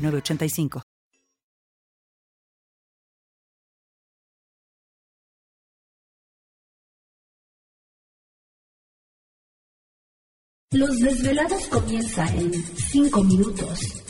985. Los desvelados comienza en 5 minutos.